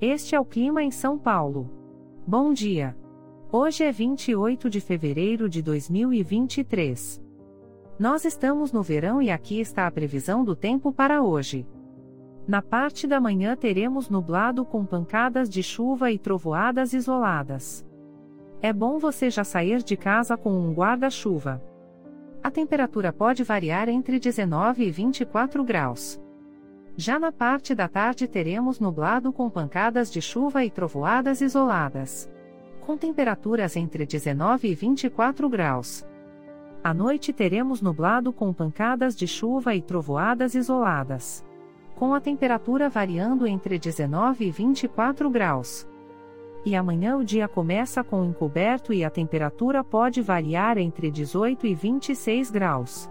Este é o clima em São Paulo. Bom dia. Hoje é 28 de fevereiro de 2023. Nós estamos no verão e aqui está a previsão do tempo para hoje. Na parte da manhã teremos nublado com pancadas de chuva e trovoadas isoladas. É bom você já sair de casa com um guarda-chuva. A temperatura pode variar entre 19 e 24 graus. Já na parte da tarde teremos nublado com pancadas de chuva e trovoadas isoladas. Com temperaturas entre 19 e 24 graus. À noite teremos nublado com pancadas de chuva e trovoadas isoladas. Com a temperatura variando entre 19 e 24 graus. E amanhã o dia começa com encoberto e a temperatura pode variar entre 18 e 26 graus.